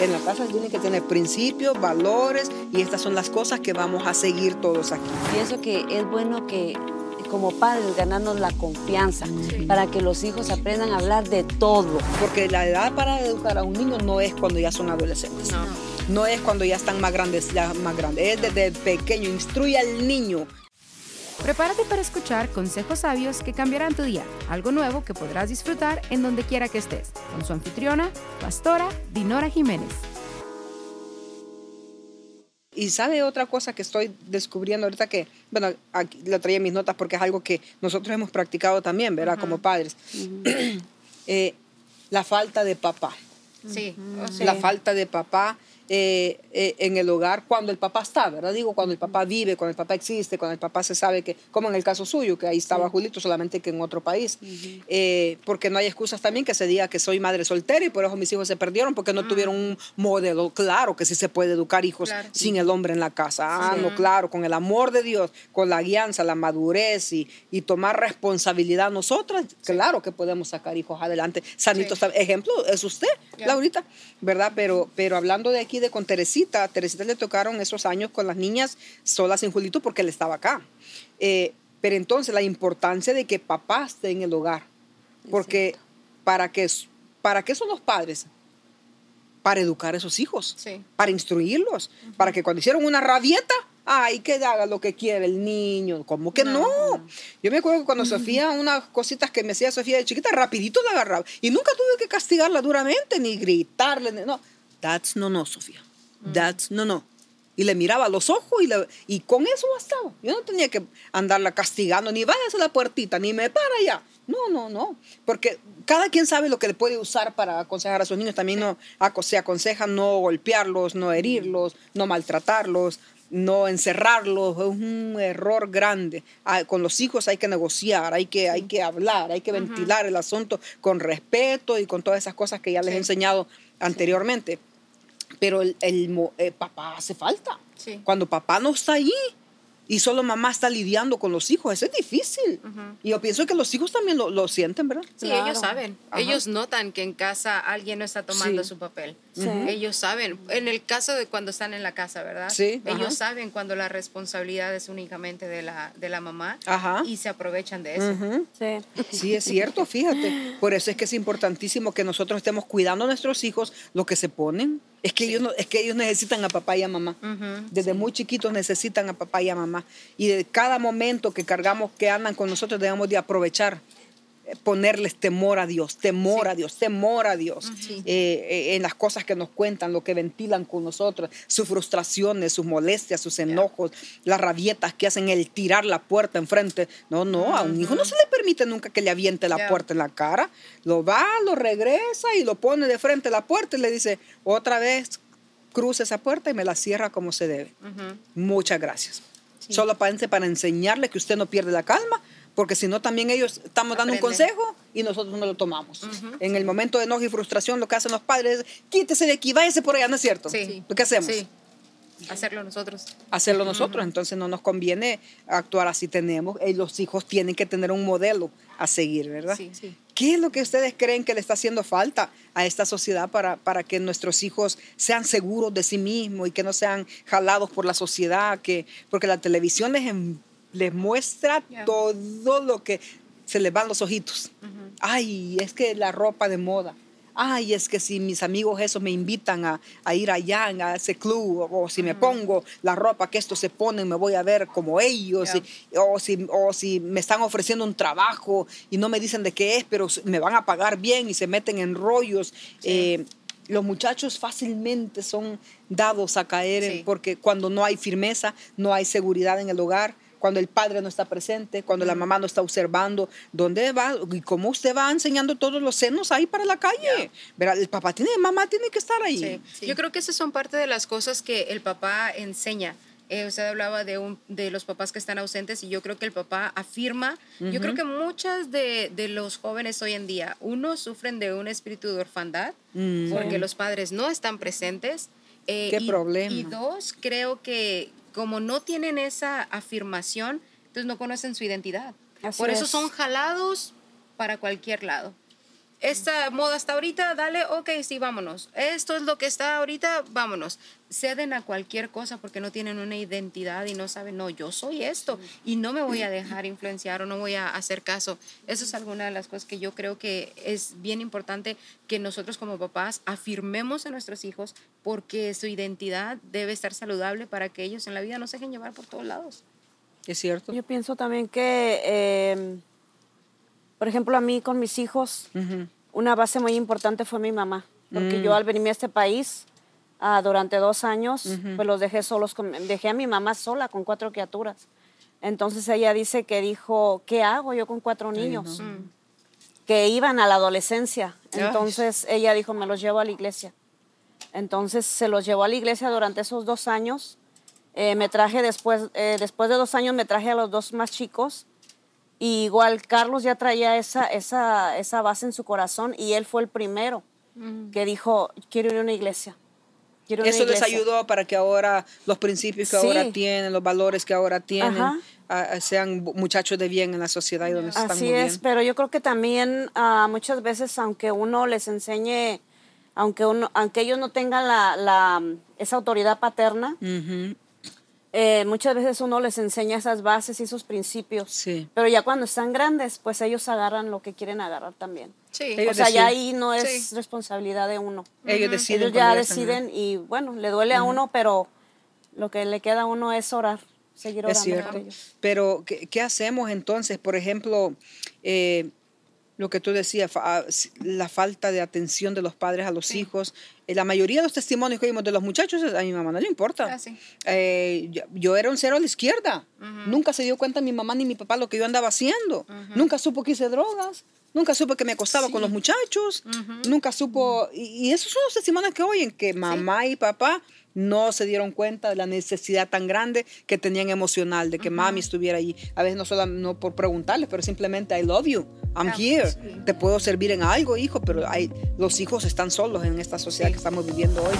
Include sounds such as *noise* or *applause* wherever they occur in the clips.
En la casa tiene que tener principios, valores y estas son las cosas que vamos a seguir todos aquí. Pienso que es bueno que como padres ganarnos la confianza para que los hijos aprendan a hablar de todo. Porque la edad para educar a un niño no es cuando ya son adolescentes. No. No es cuando ya están más grandes, ya más grandes. Es desde pequeño. Instruye al niño Prepárate para escuchar consejos sabios que cambiarán tu día, algo nuevo que podrás disfrutar en donde quiera que estés, con su anfitriona, pastora Dinora Jiménez. Y sabe otra cosa que estoy descubriendo ahorita que, bueno, aquí lo traía en mis notas porque es algo que nosotros hemos practicado también, ¿verdad? Como padres. *clears throat* Eh, la falta de papá. Sí. La falta de papá eh, eh, en el hogar cuando el papá está, ¿verdad? Digo, cuando el papá vive, cuando el papá existe, cuando el papá se sabe que, como en el caso suyo, que ahí estaba Julito, solamente que en otro país. Eh, porque no hay excusas también que se diga que soy madre soltera y por eso mis hijos se perdieron, porque no tuvieron un modelo claro que sí se puede educar hijos sin el hombre en la casa. Ah, no, claro, con el amor de Dios, con la guianza, la madurez y, y tomar responsabilidad nosotras, claro que podemos sacar hijos adelante. Sanitos, ejemplo es usted, Laurita, ¿verdad? Pero, pero hablando de aquí, de con Teresita. Teresita le tocaron esos años con las niñas solas en Julito porque él estaba acá. Eh, pero entonces la importancia de que papá esté en el hogar. Porque para qué, para qué son los padres? Para educar a esos hijos, para instruirlos, para que cuando hicieron una rabieta, ay, que haga lo que quiere el niño. ¿Cómo que no? Yo me acuerdo que cuando Sofía, unas cositas que me hacía Sofía de chiquita, rapidito la agarraba. Y nunca tuve que castigarla duramente, ni gritarle, no. That's no, no, Sofía. That's no, no. Y le miraba a los ojos y, y con eso bastaba. Yo no tenía que andarla castigando, ni váyase a la puertita, ni me para allá. No, no, no. Porque cada quien sabe lo que le puede usar para aconsejar a sus niños. También no, se aconseja no golpearlos, no herirlos, no maltratarlos, no encerrarlos. Es un error grande. Ah, con los hijos hay que negociar, hay que, hay que hablar, hay que ventilar el asunto con respeto y con todas esas cosas que ya les he enseñado anteriormente pero el, el, eh, papá hace falta. Cuando papá no está allí, y solo mamá está lidiando con los hijos. Eso es difícil. Y yo pienso que los hijos también lo, lo sienten, ¿verdad? Sí, ellos saben. Ellos notan que en casa alguien no está tomando su papel. Ellos saben. En el caso de cuando están en la casa, ¿verdad? Sí. Ellos saben cuando la responsabilidad es únicamente de la, de la mamá y se aprovechan de eso. sí. sí, es cierto, fíjate. Por eso es que es importantísimo que nosotros estemos cuidando a nuestros hijos lo que se ponen. Es que, ellos, es que ellos necesitan a papá y a mamá. Desde muy chiquitos necesitan a papá y a mamá. Y de cada momento que cargamos, que andan con nosotros, debemos de aprovechar eh, ponerles temor a Dios, temor a Dios, temor a Dios eh, eh, en las cosas que nos cuentan, lo que ventilan con nosotros, sus frustraciones, sus molestias, sus enojos, las rabietas que hacen el tirar la puerta enfrente. No, no, a un hijo no se le permite nunca que le aviente la puerta en la cara. Lo va, lo regresa y lo pone de frente a la puerta y le dice, otra vez cruza esa puerta y me la cierra como se debe. Muchas gracias. Solo para, para enseñarle que usted no pierde la calma, porque si no también ellos estamos dando un consejo y nosotros no lo tomamos. En el momento de enojo y frustración lo que hacen los padres es quítese de aquí, váyase por allá, ¿no es cierto? Sí. ¿Qué hacemos? Sí. Hacerlo nosotros. Hacerlo nosotros, entonces no nos conviene actuar así tenemos. Y los hijos tienen que tener un modelo a seguir, ¿verdad? Sí, sí. ¿Qué es lo que ustedes creen que le está haciendo falta a esta sociedad para, para que nuestros hijos sean seguros de sí mismos y que no sean jalados por la sociedad? Que, porque la televisión les, les muestra todo lo que se les van los ojitos. Ay, es que la ropa de moda ay, es que si mis amigos esos me invitan a, ir allá a ese club, o, si me pongo la ropa que estos se ponen, me voy a ver como ellos, o, si, o si me están ofreciendo un trabajo y no me dicen de qué es, pero me van a pagar bien y se meten en rollos. Eh, los muchachos fácilmente son dados a caer porque cuando no hay firmeza, no hay seguridad en el hogar, cuando el padre no está presente, cuando la mamá no está observando, ¿dónde va? ¿Y cómo usted va enseñando todos los senos ahí para la calle? El papá tiene, mamá tiene que estar ahí. Yo creo que esas son parte de las cosas que el papá enseña. Eh, usted hablaba de, un, de los papás que están ausentes y yo creo que el papá afirma, yo creo que muchas de, de, los jóvenes hoy en día, uno, sufren de un espíritu de orfandad mm. porque los padres no están presentes. Eh, ¿Qué problema? Y dos, creo que, como no tienen esa afirmación, entonces no conocen su identidad. Por eso son jalados para cualquier lado. Esta moda está ahorita, dale, ok, sí, vámonos. Esto es lo que está ahorita, vámonos. Ceden a cualquier cosa porque no tienen una identidad y no saben, no, yo soy esto y no me voy a dejar influenciar o no voy a hacer caso. Eso es alguna de las cosas que yo creo que es bien importante que nosotros como papás afirmemos a nuestros hijos porque su identidad debe estar saludable para que ellos en la vida no se dejen llevar por todos lados. Es cierto. Yo pienso también que, eh, por ejemplo, a mí con mis hijos, una base muy importante fue mi mamá, porque yo Mm. al venirme a este país ah, durante dos años, pues los dejé solos, con- dejé a mi mamá sola con cuatro criaturas. Entonces ella dice que dijo, ¿qué hago yo con cuatro niños? Que iban a la adolescencia. Ay. Entonces ella dijo, me los llevo a la iglesia. Entonces se los llevó a la iglesia durante esos dos años. Eh, me traje después, eh, después de dos años me traje a los dos más chicos. Y igual Carlos ya traía esa, esa, esa base en su corazón y él fue el primero que dijo, quiero ir a una iglesia. Quiero una Eso les iglesia". ayudó para que ahora los principios que Sí. ahora tienen, los valores que ahora tienen, ah, ah, sean muchachos de bien en la sociedad y donde se están Así muy es, bien. pero yo creo que también ah, muchas veces, aunque uno les enseñe, aunque, uno, aunque ellos no tengan la, la, esa autoridad paterna, eh, muchas veces uno les enseña esas bases y esos principios. Sí. Pero ya cuando están grandes, pues ellos agarran lo que quieren agarrar también. Sí. Ellos o sea, deciden. ya ahí no es Sí. responsabilidad de uno. Ellos deciden. Ellos ya deciden y bueno, le duele a uno, pero lo que le queda a uno es orar, seguir orando Es cierto. por ellos. Pero, ¿qué, qué hacemos entonces? Por ejemplo, eh, lo que tú decías, ah, la falta de atención de los padres a los hijos. Eh, la mayoría de los testimonios que vimos de los muchachos, a mi mamá no le importa. Ah, sí. Eh, yo, yo era un cero a la izquierda. Nunca se dio cuenta mi mamá ni mi papá lo que yo andaba haciendo. Nunca supo que hice drogas. Nunca supo que me acostaba con los muchachos. Nunca supo. Y, y esos son los testimonios que oyen, que mamá y papá no se dieron cuenta de la necesidad tan grande que tenían emocional, de que mami estuviera allí. A veces no solo no por preguntarles, pero simplemente I love you, I'm Ah, here. sí. Te puedo servir en algo, hijo, pero hay, los hijos están solos en esta sociedad que estamos viviendo hoy.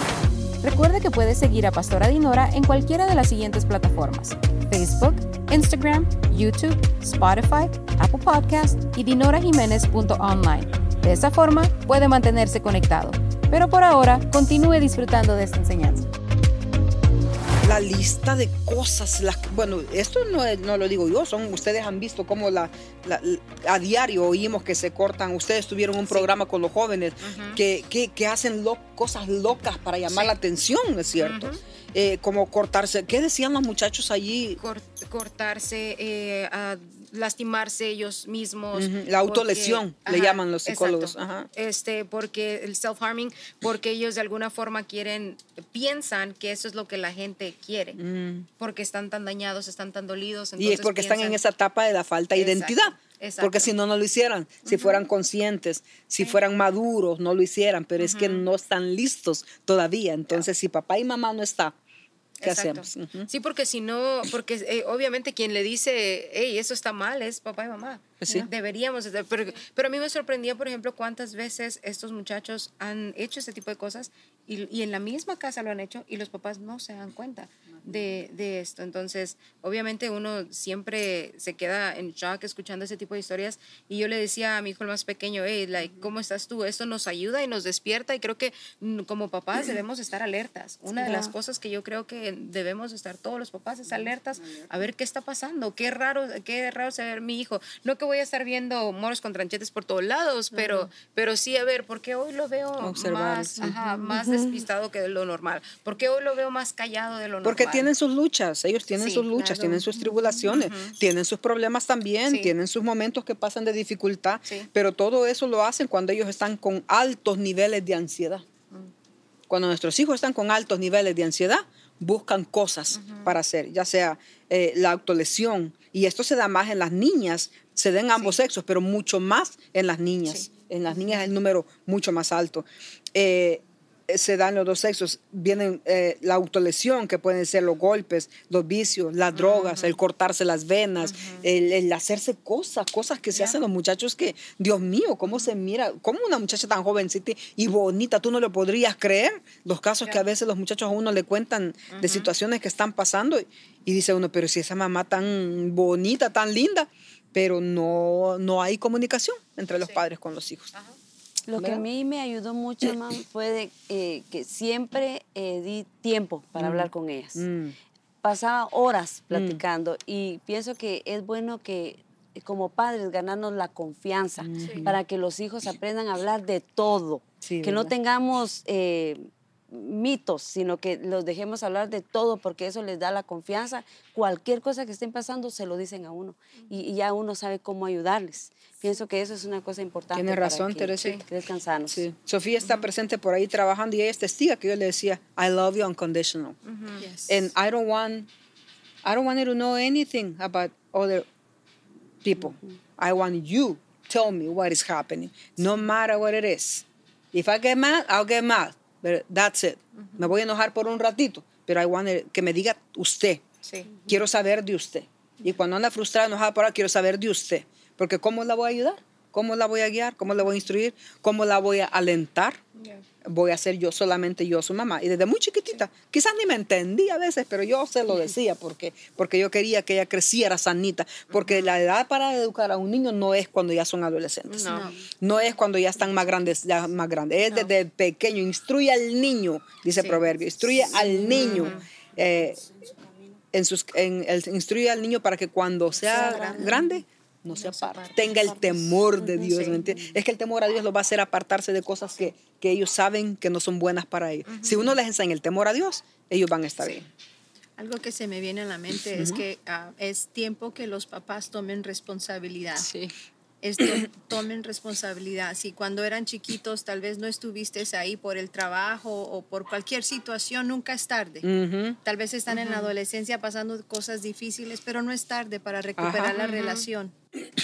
Recuerde que puede seguir a Pastora Dinora en cualquiera de las siguientes plataformas: Facebook, Instagram, YouTube, Spotify, Apple Podcast y dinorajiménez.online. De esa forma puede mantenerse conectado. Pero por ahora, continúe disfrutando de esta enseñanza. La lista de cosas, bueno, esto no, no lo digo yo, son ustedes han visto cómo la, la- a diario oímos que se cortan, ustedes tuvieron un programa con los jóvenes que, que, que hacen lo- cosas locas para llamar Sí. la atención, es cierto. Eh, como cortarse, ¿qué decían los muchachos allí? Cor- cortarse, eh, a lastimarse ellos mismos. La autolesión, le llaman los psicólogos, ajá. Este, porque el self-harming, porque ellos de alguna forma quieren, piensan que eso es lo que la gente quiere, Mm. porque están tan dañados, están tan dolidos. Y es porque están en esa etapa de la falta de Exacto, identidad. exacto. Porque si no, no lo hicieran. Si fueran conscientes, si fueran maduros, no lo hicieran. Pero es que no están listos todavía. Entonces, si papá y mamá no está, ¿qué Exacto. hacemos? Sí, porque si no, porque eh, obviamente quien le dice, hey, eso está mal, es papá y mamá. Sí. Deberíamos, de- pero, pero a mí me sorprendía, por ejemplo, cuántas veces estos muchachos han hecho este tipo de cosas y, y en la misma casa lo han hecho y los papás no se dan cuenta de, de esto. Entonces, obviamente uno siempre se queda en shock escuchando ese tipo de historias y yo le decía a mi hijo el más pequeño, hey, like, ¿cómo estás tú? Esto nos ayuda y nos despierta y creo que como papás debemos estar alertas. Una de las cosas que yo creo que debemos estar todos los papás es alertas a ver qué está pasando, qué raro, qué raro se ve mi hijo. No que voy a estar viendo moros con tranchetes por todos lados, pero, pero sí a ver, ¿por qué hoy lo veo Observar, más, sí. ajá, más despistado que de lo normal? ¿Por qué hoy lo veo más callado de lo normal? Porque tienen sus luchas, ellos tienen Sí, sus luchas, claro. tienen sus tribulaciones, tienen sus problemas también, Sí. tienen sus momentos que pasan de dificultad, pero todo eso lo hacen cuando ellos están con altos niveles de ansiedad. Cuando nuestros hijos están con altos niveles de ansiedad, buscan cosas para hacer, ya sea eh, la autolesión, y esto se da más en las niñas, se da en ambos sexos, pero mucho más en las niñas. Sí. En las niñas es el número mucho más alto. Eh, se dan los dos sexos, vienen eh, la autolesión, que pueden ser los golpes, los vicios, las drogas, el cortarse las venas, el, el hacerse cosas, cosas que se hacen los muchachos que, Dios mío, cómo se mira, cómo una muchacha tan jovencita y bonita, tú no lo podrías creer, los casos que a veces los muchachos a uno le cuentan de situaciones que están pasando y, y dice uno, pero si esa mamá tan bonita, tan linda, pero no, no hay comunicación entre los Sí. padres con los hijos. Ajá. Lo que a mí me ayudó mucho, mam, *clears throat* fue de, eh, que siempre eh, di tiempo para hablar con ellas. Mm. Pasaba horas platicando y pienso que es bueno que eh, como padres ganarnos la confianza para que los hijos aprendan a hablar de todo. Sí, que no tengamos eh, mitos, sino que los dejemos hablar de todo porque eso les da la confianza. Cualquier cosa que estén pasando se lo dicen a uno y, y ya uno sabe cómo ayudarles. Pienso que eso es una cosa importante. Tienes para razón, que Teresa. crezcan sanos. Sí. Sofía está presente por ahí trabajando y ella es testiga que yo le decía, I love you unconditional. Yes. And I don't want, I don't want you to know anything about other people. I want you tell me what is happening, no matter what it is. If I get mad, I'll get mad. That's it. Me voy a enojar por un ratito, pero I want it- que me diga usted. Sí. Quiero saber de usted. Y cuando anda frustrada, enojada por ahí, quiero saber de usted. Porque ¿cómo la voy a ayudar? ¿Cómo la voy a guiar? ¿Cómo la voy a instruir? ¿Cómo la voy a alentar? Yeah. voy a ser yo solamente yo su mamá. Y desde muy chiquitita, quizás ni me entendía a veces, pero yo se lo *laughs* decía porque, porque yo quería que ella creciera sanita. Porque la edad para educar a un niño no es cuando ya son adolescentes. No. No es cuando ya están más grandes, ya más grandes. Es desde pequeño. Instruye al niño, dice Sí. Proverbio. Instruye al niño. eh, en sus, en el, instruye al niño para que cuando sea, grande, no se aparte. Tenga el temor de Dios. ¿me entiendes? Es que el temor a Dios lo va a hacer apartarse de cosas que, que ellos saben que no son buenas para ellos. Si uno les enseña el temor a Dios, ellos van a estar bien. Algo que se me viene a la mente es que ah, es tiempo que los papás tomen responsabilidad. Sí. *coughs* Tomen responsabilidad. Si cuando eran chiquitos tal vez no estuviste ahí por el trabajo o por cualquier situación, nunca es tarde. Ujú. Tal vez están en la adolescencia pasando cosas difíciles, pero no es tarde para recuperar Ajá. la relación.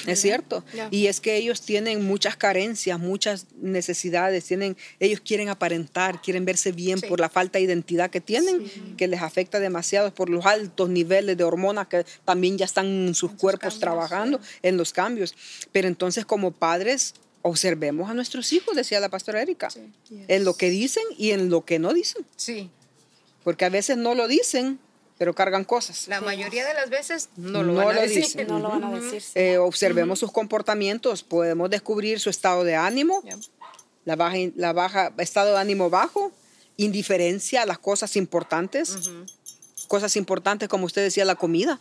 Es cierto. Y es que ellos tienen muchas carencias, muchas necesidades, tienen, ellos quieren aparentar, quieren verse bien Sí. por la falta de identidad que tienen, que les afecta demasiado por los altos niveles de hormonas que también ya están en sus cuerpos cambios, trabajando en los cambios. Pero entonces como padres observemos a nuestros hijos, decía la pastora Erika, en lo que dicen y en lo que no dicen, Sí. porque a veces no lo dicen, pero cargan cosas. La mayoría de las veces no lo No van a lo decir. dicen. No lo van a decir. sí. Eh, observemos sus comportamientos, podemos descubrir su estado de ánimo, Ya. la baja, la baja estado de ánimo bajo, indiferencia a las cosas importantes, cosas importantes como usted decía, la comida,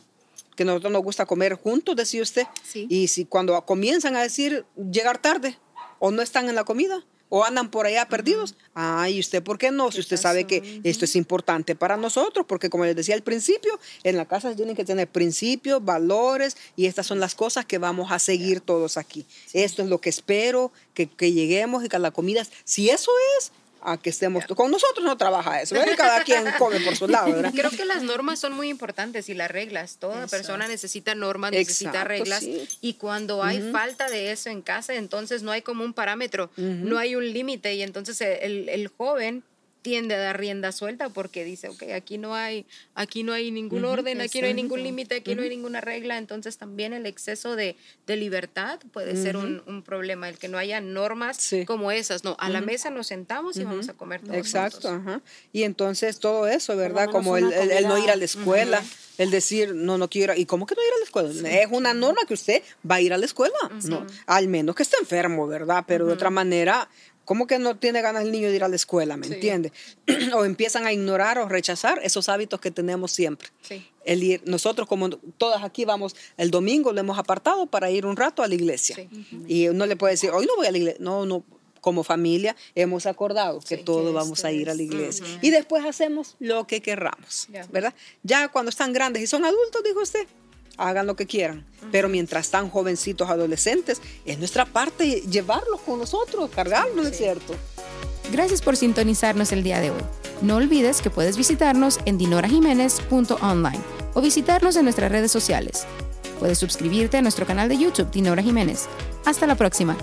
que a nosotros nos gusta comer juntos, decía usted, Sí. y si cuando comienzan a decir llegar tarde o no están en la comida o andan por allá perdidos, ay, ¿usted por qué no? Si usted sabe que esto es importante para nosotros, porque como les decía al principio, en la casa tienen que tener principios, valores, y estas son las cosas que vamos a seguir todos aquí. Esto es lo que espero, que, que lleguemos y que la comida, si eso es, a que estemos, con nosotros no trabaja eso, cada quien *laughs* come por su lado, ¿verdad? Creo que las normas son muy importantes y las reglas. Toda persona necesita normas, necesita Exacto, reglas. sí. Y cuando hay falta de eso en casa, entonces no hay como un parámetro, no hay un límite. Y entonces el, el joven tiende a dar rienda suelta porque dice, ok, aquí no hay, aquí no hay ningún orden, aquí no hay ningún límite, aquí no hay ninguna regla. Entonces también el exceso de, de libertad puede ser un, un problema, el que no haya normas Sí. como esas. No, a la mesa nos sentamos y vamos a comer todos Exacto, ajá. Y entonces todo eso, ¿verdad? Como el, el- el no ir a la escuela, el decir, no, no quiero, ¿y cómo que no ir a la escuela? Es una norma que usted va a ir a la escuela, no, al menos que esté enfermo, ¿verdad? Pero de otra manera, ¿cómo que no tiene ganas el niño de ir a la escuela, me entiende? *clears throat* o empiezan a ignorar o rechazar esos hábitos que tenemos siempre. Sí. El ir, nosotros como todas aquí vamos, el domingo lo hemos apartado para ir un rato a la iglesia. Sí. Y uno le puede decir, hoy no voy a la iglesia. No, no, como familia hemos acordado que todos vamos a ir a la iglesia. Y después hacemos lo que querramos. ¿verdad? Ya cuando están grandes y son adultos, dijo usted, hagan lo que quieran. Pero mientras están jovencitos, adolescentes, es nuestra parte llevarlos con nosotros, cargarlos, ¿no es cierto? Gracias por sintonizarnos el día de hoy. No olvides que puedes visitarnos en dinorajiménez.online o visitarnos en nuestras redes sociales. Puedes suscribirte a nuestro canal de YouTube Dinora Jiménez. Hasta la próxima.